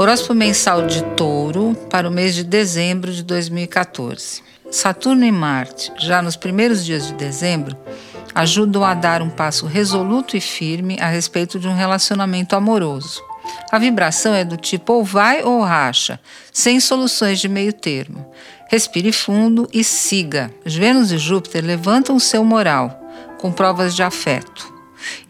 Horóscopo mensal de Touro para o mês de dezembro de 2014. Saturno e Marte, já nos primeiros dias de dezembro, ajudam a dar um passo resoluto e firme a respeito de um relacionamento amoroso. A vibração é do tipo ou vai ou racha, sem soluções de meio termo. Respire fundo e siga. Vênus e Júpiter levantam o seu moral com provas de afeto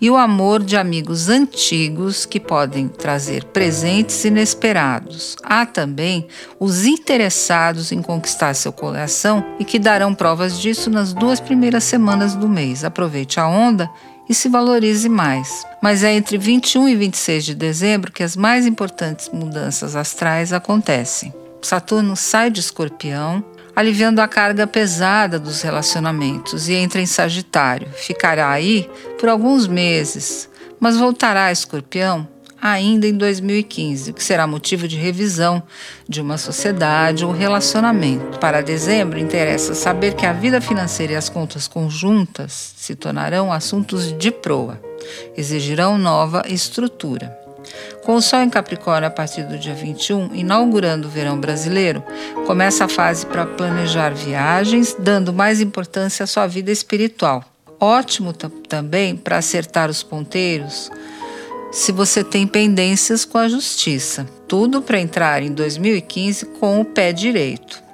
e o amor de amigos antigos que podem trazer presentes inesperados. Há também os interessados em conquistar seu coração e que darão provas disso nas duas primeiras semanas do mês. Aproveite a onda e se valorize mais. Mas é entre 21 e 26 de dezembro que as mais importantes mudanças astrais acontecem. Saturno sai de Escorpião aliviando a carga pesada dos relacionamentos e entra em Sagitário. Ficará aí por alguns meses, mas voltará a Escorpião ainda em 2015, o que será motivo de revisão de uma sociedade ou relacionamento. Para dezembro, interessa saber que a vida financeira e as contas conjuntas se tornarão assuntos de proa, exigirão nova estrutura. Com o Sol em Capricórnio a partir do dia 21, inaugurando o verão brasileiro, começa a fase para planejar viagens, dando mais importância à sua vida espiritual. Ótimo também para acertar os ponteiros se você tem pendências com a justiça. Tudo para entrar em 2015 com o pé direito.